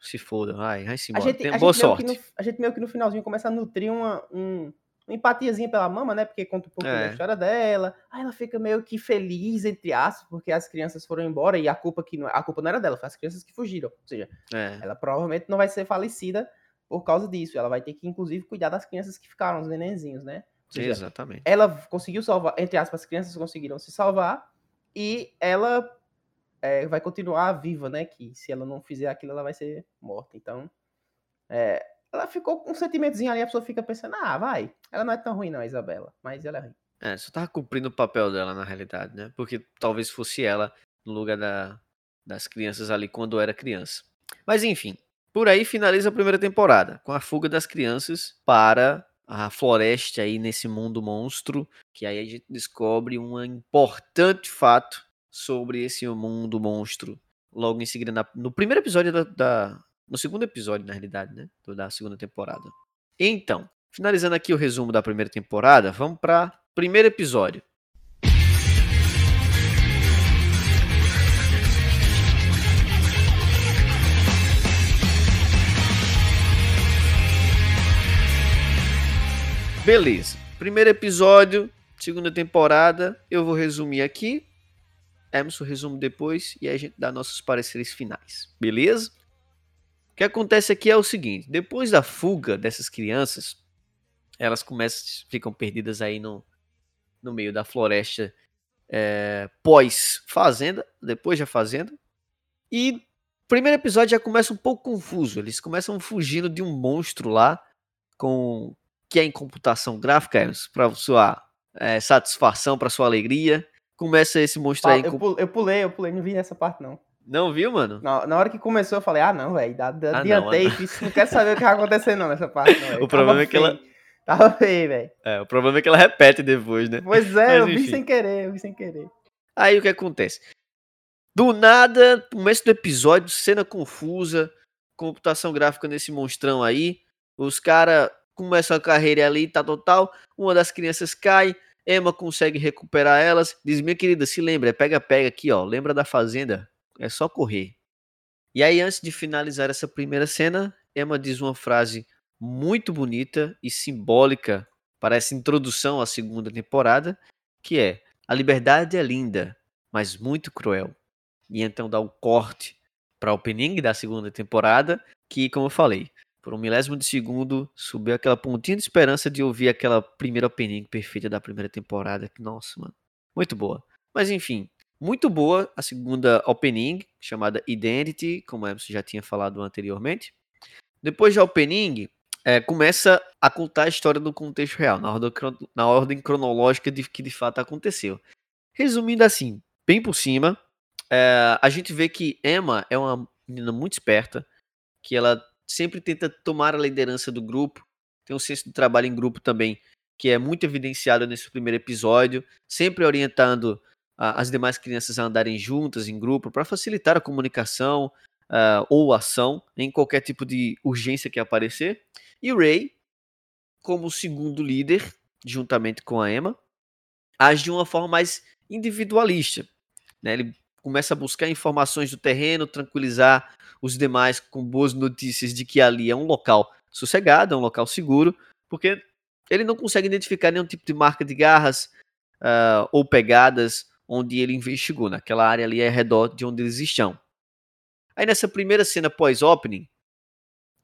Se foda, vai, vai-se A embora. gente, Tenha a, boa gente sorte. no, a gente meio que no finalzinho começa a nutrir uma, um- uma empatiazinha pela mama, né? Porque conta um pouquinho É. da história dela. Aí ela fica meio que feliz, entre aspas, porque as crianças foram embora e a culpa, que não, a culpa não era dela, foi as crianças que fugiram. Ou seja, É, ela provavelmente não vai ser falecida por causa disso. Ela vai ter que, inclusive, cuidar das crianças que ficaram, os nenenzinhos, né? Seja, exatamente. ela conseguiu salvar, entre aspas, as crianças conseguiram se salvar e ela é, vai continuar viva, né? Que se ela não fizer aquilo, ela vai ser morta. Então, é, ela ficou com um sentimentozinho ali, a pessoa fica pensando, ah, vai, ela não é tão ruim não, a Isabela, mas ela é ruim. É, só tava cumprindo o papel dela na realidade, né? Porque talvez fosse ela no lugar da, das crianças ali quando era criança. Mas enfim, por aí finaliza a primeira temporada, com a fuga das crianças para a floresta aí nesse mundo monstro, que aí a gente descobre um importante fato sobre esse mundo monstro. Logo em seguida, na- no primeiro episódio da, da- No segundo episódio, na realidade, né? Da segunda temporada. Então, finalizando aqui o resumo da primeira temporada, vamos para primeiro episódio. Beleza. Primeiro episódio, segunda temporada. Eu vou resumir aqui. Emerson resume depois e aí a gente dá nossos pareceres finais. Beleza? O que acontece aqui é o seguinte: depois da fuga dessas crianças, elas começam, ficam perdidas aí no, no meio da floresta é, pós-fazenda, depois da fazenda. E o primeiro episódio já começa um pouco confuso. Eles começam fugindo de um monstro lá, com que é em computação gráfica, para sua é, satisfação, para sua alegria. Começa esse monstro aí. eu, com- pu- eu pulei, eu pulei, não vi essa parte não. Não viu, mano? Na, na hora que começou, eu falei, ah, não, velho, não, adiantei, ah, fiz- não quero saber o que vai acontecer não nessa parte não. O problema é que ela-. Tava feio, velho. É, o problema é que ela repete depois, né? Pois é, Mas eu vi sem querer, eu vi sem querer. Aí o que acontece? Do nada, começo do episódio, cena confusa, computação gráfica nesse monstrão aí. Os caras começam a carreira ali, tá total. Uma das crianças cai, Emma consegue recuperar elas. Diz: Minha querida, se lembra, é pega-pega aqui, ó. Lembra da fazenda? É só correr. E aí, antes de finalizar essa primeira cena, Emma diz uma frase muito bonita e simbólica para essa introdução à segunda temporada, que é: A liberdade é linda, mas muito cruel. E então dá o corte para o opening da segunda temporada, que, como eu falei, por um milésimo de segundo subiu aquela pontinha de esperança de ouvir aquela primeira opening perfeita da primeira temporada. Que, nossa, mano, muito boa. Mas enfim, muito boa a segunda opening, chamada Identity, como Emerson já tinha falado anteriormente. Depois da opening, é, começa a contar a história do contexto real, na ordem, na ordem cronológica de que de fato aconteceu. Resumindo assim, bem por cima, é, a gente vê que Emma é uma menina muito esperta, que ela sempre tenta tomar a liderança do grupo, tem um senso de trabalho em grupo também, que é muito evidenciado nesse primeiro episódio, sempre orientando as demais crianças a andarem juntas em grupo para facilitar a comunicação ah, ou ação em qualquer tipo de urgência que aparecer. E o Ray, como segundo líder, juntamente com a Emma, age de uma forma mais individualista. né? Ele começa a buscar informações do terreno, tranquilizar os demais com boas notícias de que ali é um local sossegado, é um local seguro, porque ele não consegue identificar nenhum tipo de marca de garras uh, ou pegadas onde ele investigou, naquela área ali ao redor de onde eles estão. Aí nessa primeira cena pós-opening,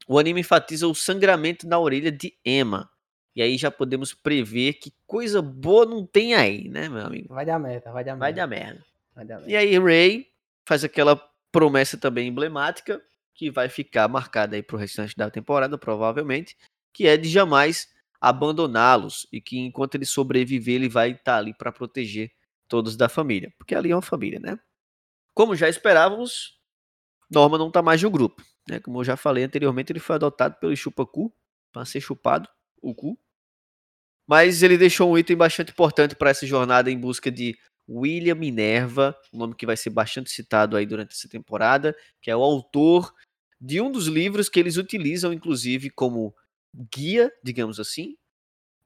o anime enfatiza o sangramento na orelha de Emma. E aí já podemos prever que coisa boa não tem aí, né, meu amigo? Vai dar merda, vai dar merda. Vai dar merda. E aí Ray faz aquela promessa também emblemática que vai ficar marcada aí pro restante da temporada, provavelmente, que é de jamais abandoná-los e que enquanto ele sobreviver, ele vai estar tá ali para proteger todos da família, porque ali é uma família, né? Como já esperávamos, Norma não tá mais no grupo, né? Como eu já falei anteriormente, ele foi adotado pelo Chupacu para ser chupado o cu. Mas ele deixou um item bastante importante para essa jornada em busca de William Minerva, um nome que vai ser bastante citado aí durante essa temporada, que é o autor de um dos livros que eles utilizam, inclusive, como guia, digamos assim,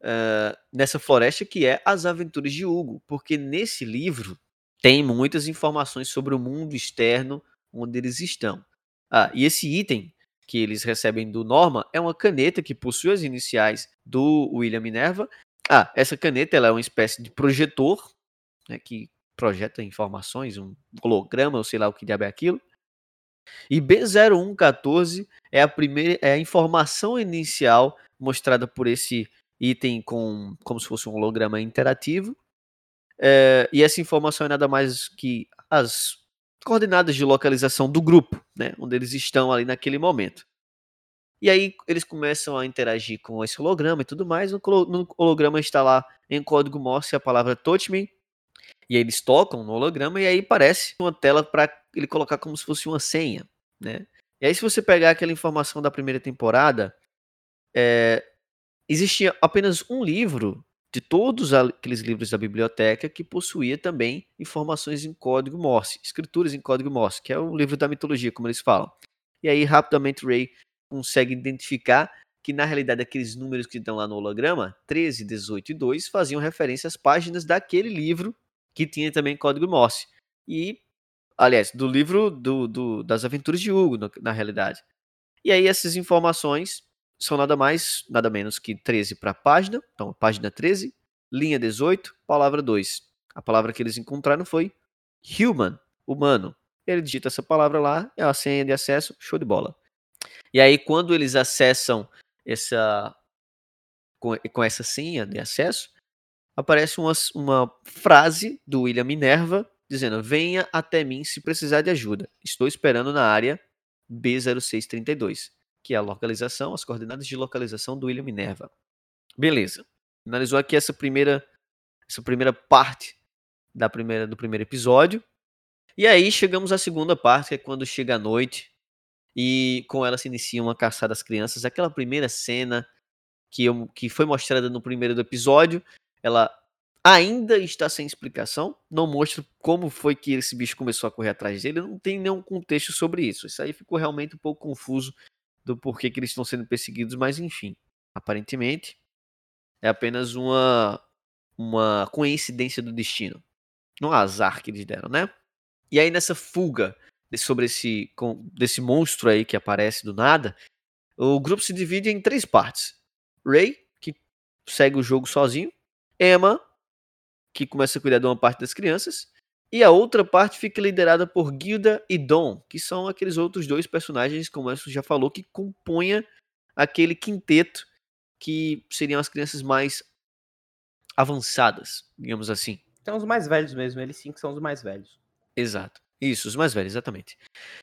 uh, nessa floresta, que é As Aventuras de Hugo, porque nesse livro tem muitas informações sobre o mundo externo onde eles estão. Ah, e esse item que eles recebem do Norma é uma caneta que possui as iniciais do William Minerva. Ah, essa caneta ela é uma espécie de projetor né, que projeta informações, um holograma, ou sei lá o que diabo é aquilo. E B0114 é a primeira é a informação inicial mostrada por esse item com como se fosse um holograma interativo. É, e essa informação é nada mais que as coordenadas de localização do grupo, né, onde eles estão ali naquele momento. E aí eles começam a interagir com esse holograma e tudo mais. No, holograma está lá em código Morse a palavra Touch Me. E aí eles tocam no holograma e aí aparece uma tela para ele colocar como se fosse uma senha, né? E aí se você pegar aquela informação da primeira temporada, é, existia apenas um livro de todos aqueles livros da biblioteca que possuía também informações em código Morse, escrituras em código Morse, que é o livro da mitologia, como eles falam. E aí, rapidamente, Ray consegue identificar que, na realidade, aqueles números que estão lá no holograma, 13, 18 e 2, faziam referência às páginas daquele livro que tinha também código Morse. E, aliás, do livro do, do das aventuras de Hugo, no, na realidade. E aí, essas informações são nada mais, nada menos que 13 para a página. Então, página 13, linha 18, palavra 2. A palavra que eles encontraram foi human, humano. Ele digita essa palavra lá, é a senha de acesso, show de bola. E aí, quando eles acessam essa com, com essa senha de acesso, aparece uma, uma frase do William Minerva dizendo: Venha até mim se precisar de ajuda. Estou esperando na área B0632 que é a localização, as coordenadas de localização do William Minerva. Beleza. Analisou aqui essa primeira essa primeira parte da primeira do primeiro episódio. E aí chegamos à segunda parte, que é quando chega a noite e com ela se inicia uma caçada às crianças. Aquela primeira cena que, eu, que foi mostrada no primeiro episódio, ela ainda está sem explicação, não mostra como foi que esse bicho começou a correr atrás dele, não tem nenhum contexto sobre isso. Isso aí ficou realmente um pouco confuso do porquê que eles estão sendo perseguidos, mas enfim, aparentemente é apenas uma uma coincidência do destino, um azar que eles deram, né? E aí nessa fuga sobre esse desse monstro aí que aparece do nada, o grupo se divide em três partes. Ray, que segue o jogo sozinho, Emma, que começa a cuidar de uma parte das crianças, e a outra parte fica liderada por Gilda e Dom, que são aqueles outros dois personagens, como a já falou, que compunha aquele quinteto que seriam as crianças mais avançadas, digamos assim. São os mais velhos mesmo, eles sim que são os mais velhos. Exato. Isso, os mais velhos, exatamente.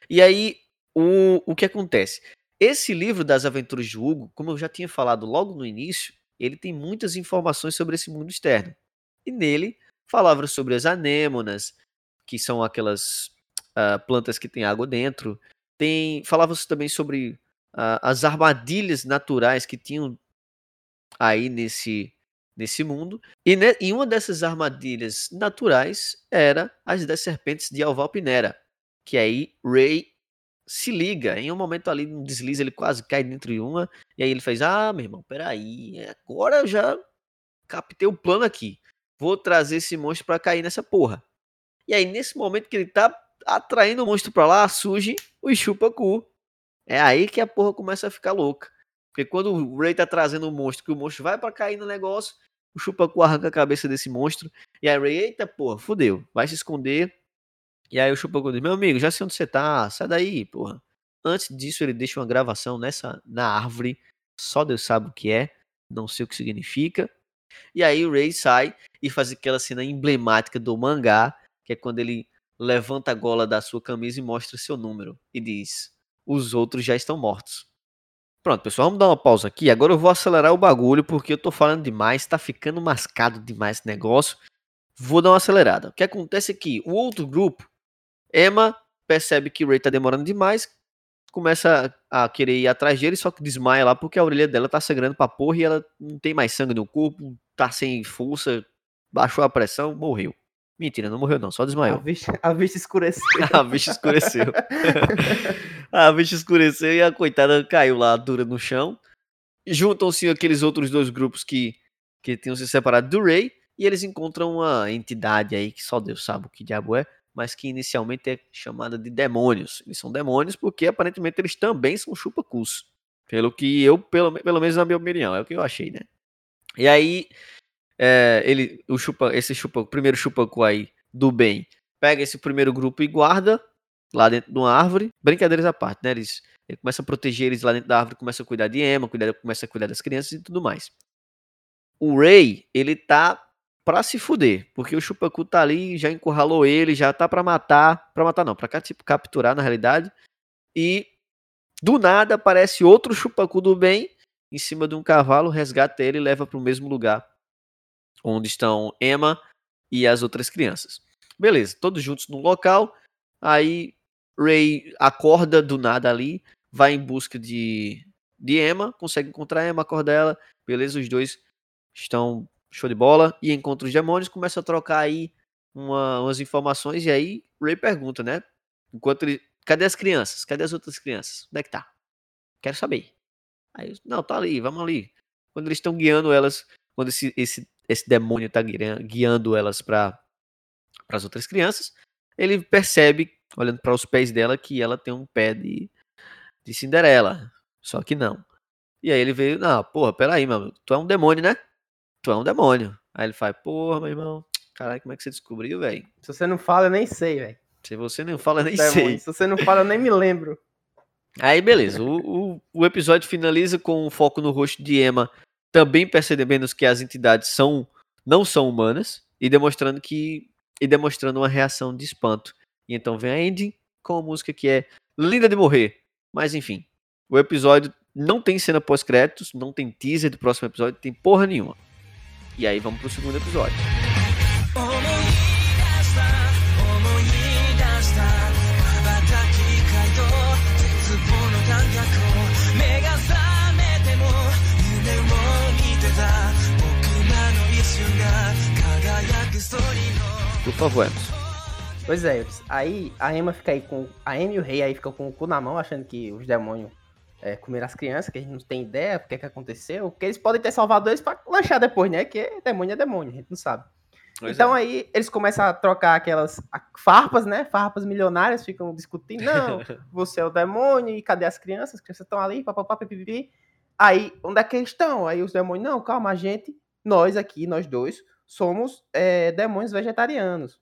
E aí, o, o que acontece? Esse livro das aventuras de Hugo, como eu já tinha falado logo no início, ele tem muitas informações sobre esse mundo externo. E nele falava sobre as anêmonas, que são aquelas uh, plantas que têm água dentro. Tem, falava também sobre uh, as armadilhas naturais que tinham aí nesse, nesse mundo. E, e uma dessas armadilhas naturais era as das serpentes de Alvalpinera, que aí Ray se liga. Em um momento ali, um deslize, ele quase cai dentro de uma. E aí ele faz: Ah, meu irmão, peraí, agora eu já captei o plano aqui. Vou trazer esse monstro para cair nessa porra. E aí, nesse momento que ele tá atraindo o monstro para lá, surge o Chupacu. É aí que a porra começa a ficar louca. Porque quando o Ray tá trazendo o monstro, que o monstro vai para cair no negócio, o Chupacu arranca a cabeça desse monstro. E aí Ray, eita porra, fudeu, vai se esconder. E aí o Chupacu diz, meu amigo, já sei onde você tá, sai daí, porra. Antes disso, ele deixa uma gravação nessa na árvore, só Deus sabe o que é, não sei o que significa. E aí o Ray sai e faz aquela cena emblemática do mangá, que é quando ele levanta a gola da sua camisa e mostra seu número e diz: "Os outros já estão mortos". Pronto, pessoal, vamos dar uma pausa aqui. Agora eu vou acelerar o bagulho porque eu tô falando demais, tá ficando mascado demais esse negócio. Vou dar uma acelerada. O que acontece é que o outro grupo, Emma percebe que Ray tá demorando demais, começa a querer ir atrás dele, só que desmaia lá porque a orelha dela tá sangrando pra porra e ela não tem mais sangue no corpo, tá sem força, baixou a pressão, morreu. Mentira, não morreu não, só A desmaiou. vista, a vista escureceu. A bicha escureceu. a bicha escureceu e a coitada caiu lá dura no chão. Juntam-se aqueles outros dois grupos que, que tinham se separado do Ray e eles encontram uma entidade aí que só Deus sabe o que diabo é, mas que inicialmente é chamada de demônios. Eles são demônios porque aparentemente eles também são chupacus. Pelo que eu, pelo, pelo menos na minha opinião, é o que eu achei, né? E aí, é, ele, o chupa, esse chupa, primeiro chupacu aí do bem, pega esse primeiro grupo e guarda lá dentro de uma árvore. Brincadeiras à parte, né? Eles, ele começa a proteger eles lá dentro da árvore, começa a cuidar de Emma, começa a cuidar das crianças e tudo mais. O Ray, ele tá pra se fuder, porque o Chupacu tá ali, já encurralou ele, já tá pra matar, pra matar não, pra tipo, capturar na realidade. E do nada aparece outro Chupacu do bem em cima de um cavalo, resgata ele e leva pro mesmo lugar onde estão Emma e as outras crianças. Beleza, todos juntos no local. Aí Ray acorda do nada ali, vai em busca de, de Emma, consegue encontrar Emma, acorda ela. Beleza, os dois estão show de bola e encontra os demônios, começa a trocar aí uma- umas informações e aí Ray pergunta, né? Enquanto ele, cadê as crianças? Cadê as outras crianças? Onde é que tá? Quero saber. Aí, não, tá ali, vamos ali. Quando eles estão guiando elas, quando esse, esse, esse demônio tá guiando, elas para as outras crianças, ele percebe, olhando para os pés dela, que ela tem um pé de, de Cinderela. Só que não. E aí ele veio, não, porra, peraí, mano, tu é um demônio, né? Tu é um demônio. Aí ele faz, porra, meu irmão, caralho, como é que você descobriu, velho? Se você não fala, eu nem sei, velho. Se você nem fala, nem Demônio. sei. Se você não fala, eu nem me lembro. Aí, beleza. O, o, o episódio finaliza com um foco no rosto de Emma, também percebendo que as entidades são não são humanas e demonstrando que e demonstrando uma reação de espanto. E então vem a ending com a música que é linda de morrer. Mas enfim, o episódio não tem cena pós-créditos, não tem teaser do próximo episódio, tem porra nenhuma. E aí vamos pro segundo episódio. Por favor, Emerson. Pois é, aí a Emma fica aí com. A Emma e o rei aí ficam com o cu na mão, achando que os demônios é, comeram as crianças, que a gente não tem ideia do que, é que aconteceu. Porque eles podem ter salvado eles pra lanchar depois, né? Que demônio é demônio, a gente não sabe. então aí eles começam a trocar aquelas farpas, né? Farpas milionárias, ficam discutindo. Não, você é o demônio, e cadê as crianças? As crianças estão ali, papapá, pipipi. Aí, onde é que eles estão? Aí os demônios, não, calma, a gente, nós aqui, nós dois, somos é, demônios vegetarianos.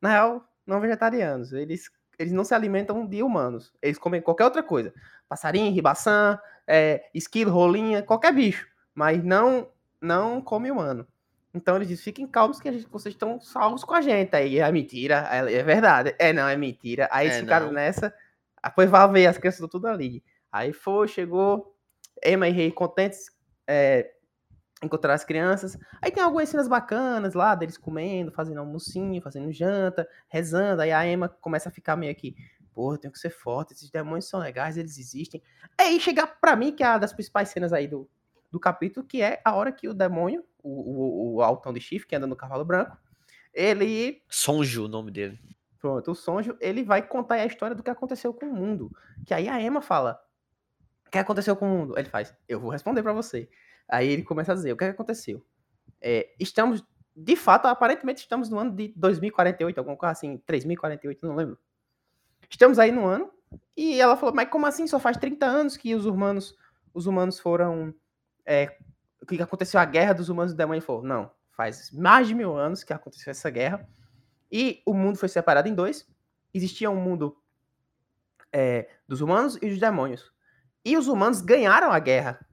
Na real, não vegetarianos. Eles, eles não se alimentam de humanos. Eles comem qualquer outra coisa. Passarinho, ribaçã, é, esquilo, rolinha, qualquer bicho. Mas não não come humano. Então eles dizem, fiquem calmos que a gente- vocês estão salvos com a gente. Aí é mentira, é, é verdade. É, não, é mentira. Aí eles É, ficaram não. nessa. Depois vai ver, as crianças estão tudo ali. Aí foi, chegou, Emma e Rei contentes, é, encontrar as crianças. Aí tem algumas cenas bacanas lá, deles comendo, fazendo almocinho, fazendo janta, rezando. Aí a Emma começa a ficar meio que, porra, tenho que ser forte, esses demônios são legais, eles existem. Aí chega pra mim, que é uma das principais cenas aí do, do capítulo, que é a hora que o demônio, o, o, o altão de chifre, que anda no cavalo branco, ele Sonjo o nome dele. Pronto, o Sonjo, ele vai contar a história do que aconteceu com o mundo. Que aí a Emma fala: O que aconteceu com o mundo? Ele faz: Eu vou responder pra você. Aí ele começa a dizer: O que aconteceu? É, estamos, de fato, aparentemente estamos no ano de 2048, alguma coisa assim, 3048, não lembro. Estamos aí no ano. E ela falou: Mas como assim? Só faz 30 anos que os humanos, os humanos foram. é, o que que aconteceu? A guerra dos humanos e demônios falou: não, faz mais de mil anos que aconteceu essa guerra. E o mundo foi separado em dois. Existia um mundo é, dos humanos e dos demônios. E os humanos ganharam a guerra.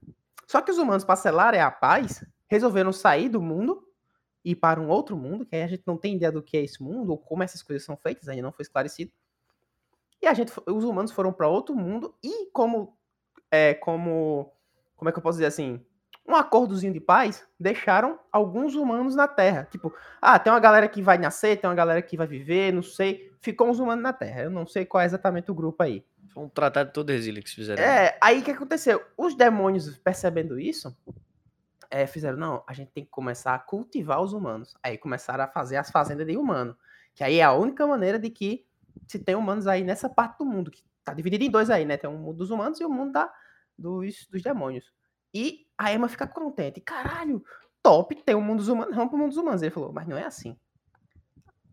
Só que os humanos, para selarem a paz, resolveram sair do mundo e para um outro mundo, que aí a gente não tem ideia do que é esse mundo, ou como essas coisas são feitas, ainda não foi esclarecido. E a gente, os humanos foram para outro mundo e como, é, como, como é que eu posso dizer assim, um acordozinho de paz, deixaram alguns humanos na Terra. Tipo, ah, tem uma galera que vai nascer, tem uma galera que vai viver, não sei. Ficou uns humanos na Terra. Eu não sei qual é exatamente o grupo aí. Foi um tratado todo resílio que fizeram. É, aí o que aconteceu? Os demônios, percebendo isso, é, fizeram, não, a gente tem que começar a cultivar os humanos. Aí começaram a fazer as fazendas de humano. Que aí é a única maneira de que se tem humanos aí nessa parte do mundo, que tá dividido em dois aí, né? Tem o mundo dos humanos e o mundo da, dos, dos demônios. E a Emma fica contente. Caralho, top, tem o mundo dos humanos, vamos pro mundo dos humanos. Ele falou, mas não é assim.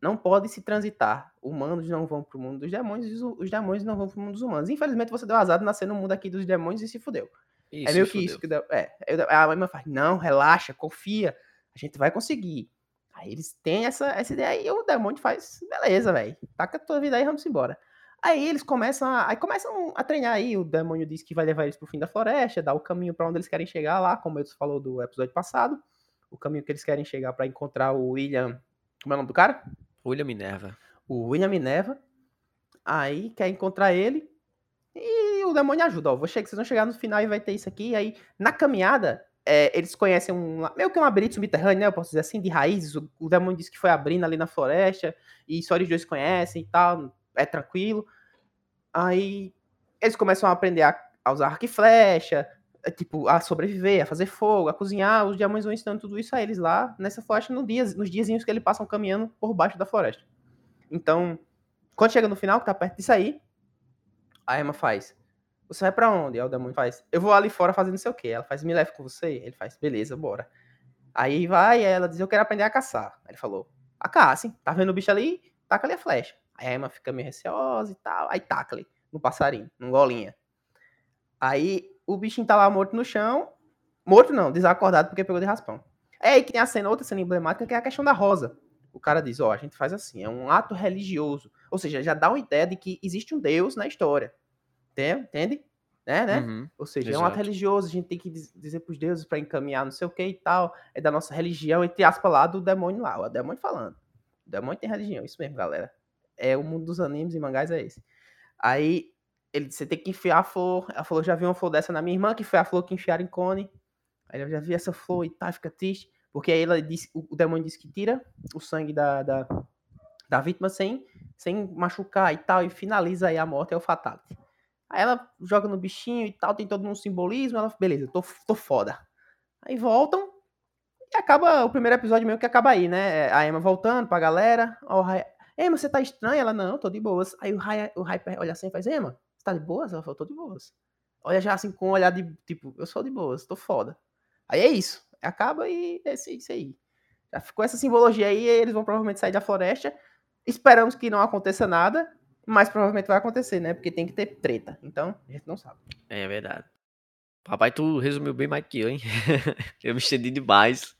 Não pode se transitar. Humanos não vão pro mundo dos demônios e os, os demônios não vão pro mundo dos humanos. Infelizmente você deu azar de nascer no mundo aqui dos demônios e se fudeu. Isso, é meio que fudeu. isso que deu. É, eu- a Emma faz, não, relaxa, confia, a gente vai conseguir. Aí eles têm essa, essa ideia e o demônio faz, beleza, velho, taca a tua vida aí, vamos embora. Aí eles começam a, aí começam a treinar aí, o demônio diz que vai levar eles pro fim da floresta, dá o caminho pra onde eles querem chegar lá, como eles falou do episódio passado, o caminho que eles querem chegar pra encontrar o William, como é o nome do cara? William Minerva. o William Minerva. Aí quer encontrar ele. E o demônio ajuda. Ó, vou chegar, vocês vão chegar no final e vai ter isso aqui. Aí, na caminhada, é, eles conhecem um. meio que um labirinto subterrâneo, né? Eu posso dizer assim, de raízes. O, o demônio disse que foi abrindo ali na floresta. E só eles dois conhecem e tal. É tranquilo. Aí eles começam a aprender a, a usar arco e flecha. É, Tipo, a sobreviver, a fazer fogo, a cozinhar. Os demônios vão ensinando tudo isso a eles lá nessa floresta no dias, nos diazinhos que eles passam caminhando por baixo da floresta. Então, quando chega no final, que tá perto de sair, a Emma faz. Você vai pra onde? Aí o demônio faz. Eu vou ali fora fazer não sei o que. Ela faz, me leve com você. Ele faz, beleza, bora. Aí vai, aí ela diz, eu quero aprender a caçar. Aí ele falou, a caça, hein? Tá vendo o bicho ali? Taca ali a flecha. Aí a Emma fica meio receosa e tal. Aí taca ali, no passarinho, no golinha. Aí o bichinho tá lá morto no chão. Morto não, desacordado porque pegou de raspão. É aí que tem a cena, outra cena emblemática, que é a questão da rosa. O cara diz, ó, a gente faz assim, é um ato religioso. Ou seja, já dá uma ideia de que existe um Deus na história. Entende? Né, né? Uhum. Ou seja, é um ato Exato. religioso, a gente tem que diz- dizer pros deuses para encaminhar não sei o que e tal. É da nossa religião, entre aspas, lá do demônio lá. O demônio falando. O demônio tem religião, isso mesmo, galera. É o mundo dos animes e mangás, é esse. Aí, ele disse, você tem que enfiar a flor. Ela falou, já vi uma flor dessa na minha irmã, que foi a flor que enfiaram em Cone. Aí eu já vi essa flor e tal, fica triste. Porque aí ela disse, o, demônio disse que tira o sangue da, da, da vítima sem, sem machucar e tal, e finaliza aí a morte, é o fatality. Aí ela joga no bichinho e tal, tem todo um simbolismo, ela, beleza, tô, tô foda. Aí voltam e acaba o primeiro episódio meio que acaba aí, né? A Emma voltando pra galera. Ó, o Raya, Emma, você tá estranha? Ela, não, tô de boas. Aí o Raya, o Hyper olha assim e faz, Emma, tá de boas? Ela falou, tô de boas. Olha já assim com um olhar de, tipo, eu sou de boas, tô foda. Aí é isso. Acaba e é isso aí. Já ficou essa simbologia aí, eles vão provavelmente sair da floresta. Esperamos que não aconteça nada, mas provavelmente vai acontecer, né? Porque tem que ter treta. Então, a gente não sabe. É verdade. Papai, tu resumiu bem mais que eu, hein? eu me estendi demais.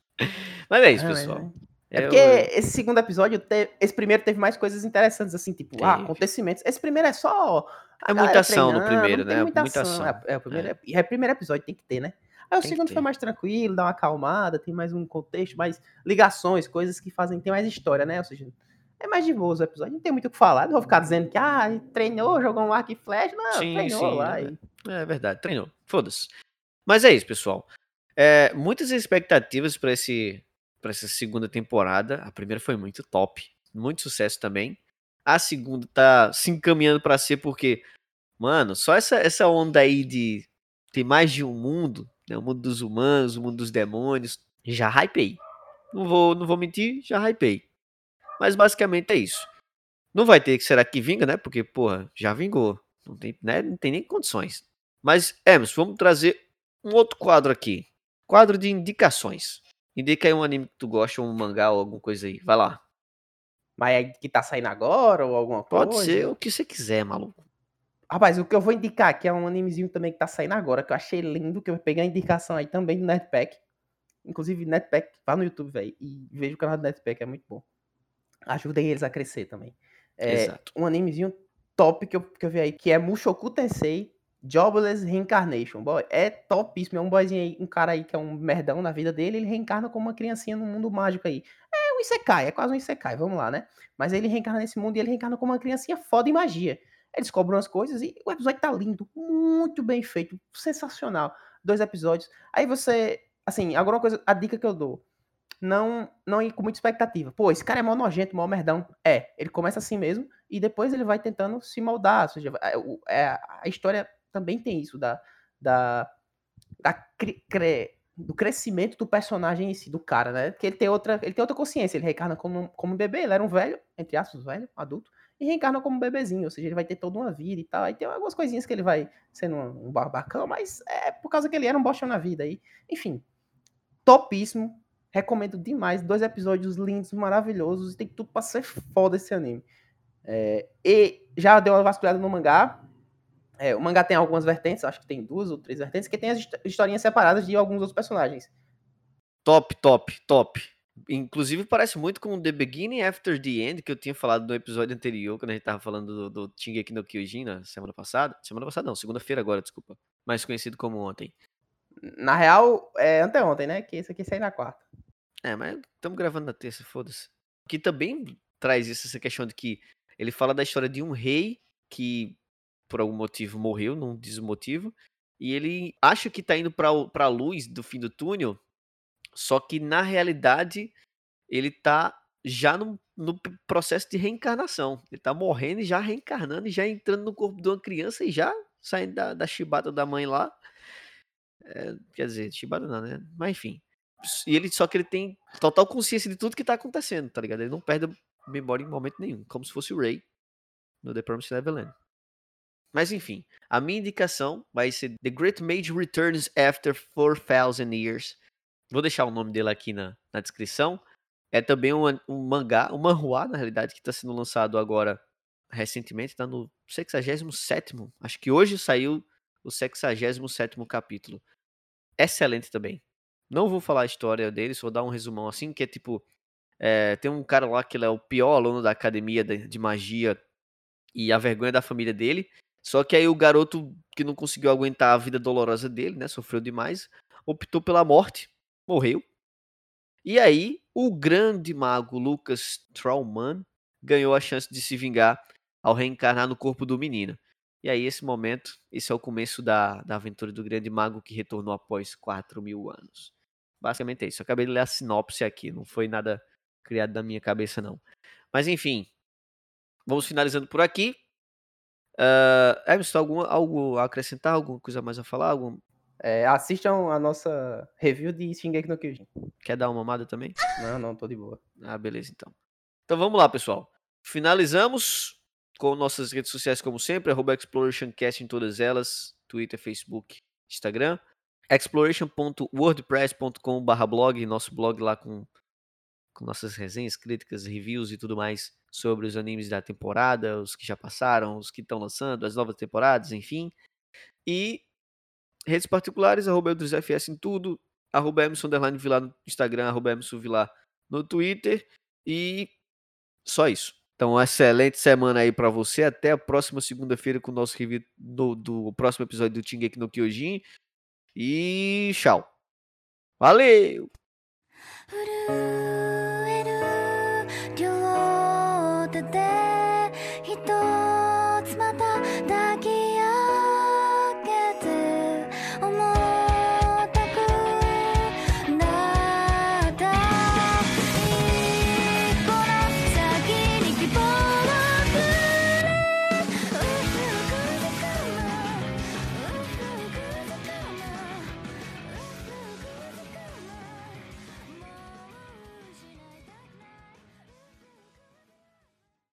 Mas é isso, mas pessoal. É Eu- porque esse segundo episódio, esse primeiro teve mais coisas interessantes, assim, tipo, ah, acontecimentos. Esse primeiro é só. É muita ação no primeiro, né? Muita Muita ação. ação. É, é o primeiro, é. é o primeiro episódio, tem que ter, né? Aí o Tem segundo foi mais tranquilo, dá uma acalmada, tem mais um contexto, mais ligações, coisas que fazem, tem mais história, né? Ou seja, é mais de boa o episódio, não tem muito o que falar, não vou ficar dizendo que, ah, treinou, jogou um arco e flecha, não, Sim, treinou sim, lá. é e- É verdade, treinou. Foda-se. Mas é isso, pessoal. É, muitas expectativas para esse para essa segunda temporada. A primeira foi muito top, muito sucesso também. A segunda tá se encaminhando para ser porque, mano, só essa essa onda aí de ter mais de um mundo, né, o mundo dos humanos, o mundo dos demônios, já hypei. Não vou não vou mentir, já hypei. Mas basicamente é isso. Não vai ter que será que vinga, né? Porque, porra, já vingou. Não tem, né? não tem nem condições. Mas, Emerson, vamos trazer um outro quadro aqui. Quadro de indicações. Indica aí um anime que tu gosta, um mangá ou alguma coisa aí. Vai lá. Mas é que tá saindo agora ou alguma Pode coisa? ser o que você quiser, maluco. Rapaz, o que eu vou indicar aqui é um animezinho também que tá saindo agora, que eu achei lindo, que eu peguei a indicação aí também do Netpack. Inclusive, Netpack, vá no YouTube, velho, e veja o canal do Netpack, é muito bom. Ajudem eles a crescer também. É, Exato. um animezinho top que eu, que eu vi aí, que é Mushoku Tensei Jobless Reincarnation. Boy, é topíssimo. É um boyzinho aí, um cara aí que é um merdão na vida dele, ele reencarna como uma criancinha no mundo mágico aí. É um Isekai, é quase um Isekai, vamos lá, né? Mas ele reencarna nesse mundo e ele reencarna como uma criancinha foda em magia. Ele descobre umas coisas e o episódio tá lindo, muito bem feito, sensacional. Dois episódios. Aí você, assim, alguma coisa, a dica que eu dou não não ir com muita expectativa. Pô, esse cara é mó nojento, mó merdão. É, ele começa assim mesmo e depois ele vai tentando se moldar. Ou seja, é, o- é, a história também tem isso da, da, da cre- cre- do crescimento do personagem em si, do cara, né? Porque ele tem outra, ele tem outra consciência. Ele reencarna como, como bebê, ele era um velho, entre aspas, velho, adulto, e reencarna como bebezinho. Ou seja, ele vai ter toda uma vida e tal. Aí tem algumas coisinhas que ele vai sendo um, barbacão, mas é por causa que ele era um bosta na vida aí. Enfim, topíssimo. Recomendo demais. Dois episódios lindos, maravilhosos. Tem tudo pra ser foda esse anime. É, e já deu uma vasculhada no mangá. É, o mangá tem algumas vertentes, acho que tem duas ou três vertentes, que tem as historinhas separadas de alguns outros personagens. Top, top, top. Inclusive parece muito com The Beginning After the End, que eu tinha falado no episódio anterior, quando a gente tava falando do, do Shingeki no Kyojin na semana passada. Semana passada não, segunda-feira agora, desculpa. Mais conhecido como ontem. Na real, é anteontem, né? Que esse aqui sai na quarta. É, mas estamos gravando na terça, foda-se. Que também traz isso, essa questão de que ele fala da história de um rei que por algum motivo morreu, não diz o motivo, e ele acha que tá indo pra, pra luz do fim do túnel, só que na realidade ele tá já no, no processo de reencarnação. Ele tá morrendo e já reencarnando e já entrando no corpo de uma criança e já saindo da, da chibata da mãe lá. É, quer dizer, chibata não, né? Mas enfim. E ele só que ele tem total consciência de tudo que tá acontecendo, tá ligado? Ele não perde memória em momento nenhum, como se fosse o Ray no The Promised Neverland. Mas enfim, a minha indicação vai ser The Great Mage Returns After 4,000 Years. Vou deixar o nome dele aqui na, na descrição. É também um, um mangá, um manhua, na realidade, que está sendo lançado agora recentemente. Está no 67. Acho que hoje saiu o 67 capítulo. Excelente também. Não vou falar a história dele, só vou dar um resumão assim, que é tipo. é, tem um cara lá que ele é o pior aluno da academia de, de magia e a vergonha da família dele. Só que aí o garoto que não conseguiu aguentar a vida dolorosa dele, né? Sofreu demais, optou pela morte, morreu. E aí o grande mago Lucas Trauman ganhou a chance de se vingar ao reencarnar no corpo do menino. E aí esse momento, esse é o começo da, da aventura do grande mago que retornou após 4 mil anos. Basicamente é isso. Eu acabei de ler a sinopse aqui, não foi nada criado da minha cabeça não. Mas enfim, vamos finalizando por aqui. Uh, Emerson, algum, algo a acrescentar? Alguma coisa mais a falar? Algum... É, assistam a nossa review de Shingeki no Kyojin. Quer dar uma mamada também? Não, não, tô de boa. Ah, beleza então. Então vamos lá, pessoal. Finalizamos com nossas redes sociais, como sempre, arroba ExplorationCast em todas elas, Twitter, Facebook, Instagram. exploration.wordpress.com.br blog, nosso blog lá com, com nossas resenhas, críticas, reviews e tudo mais sobre os animes da temporada, os que já passaram, os que estão lançando, as novas temporadas, enfim. E redes particulares, arroba EudrisFS em tudo, arroba Emerson Vilar no Instagram, arroba Emerson Vilar no Twitter e só isso. Então, excelente semana aí pra você. Até a próxima segunda-feira com o nosso review do, do próximo episódio do Shingeki no Kyojin. E tchau. Valeu! 震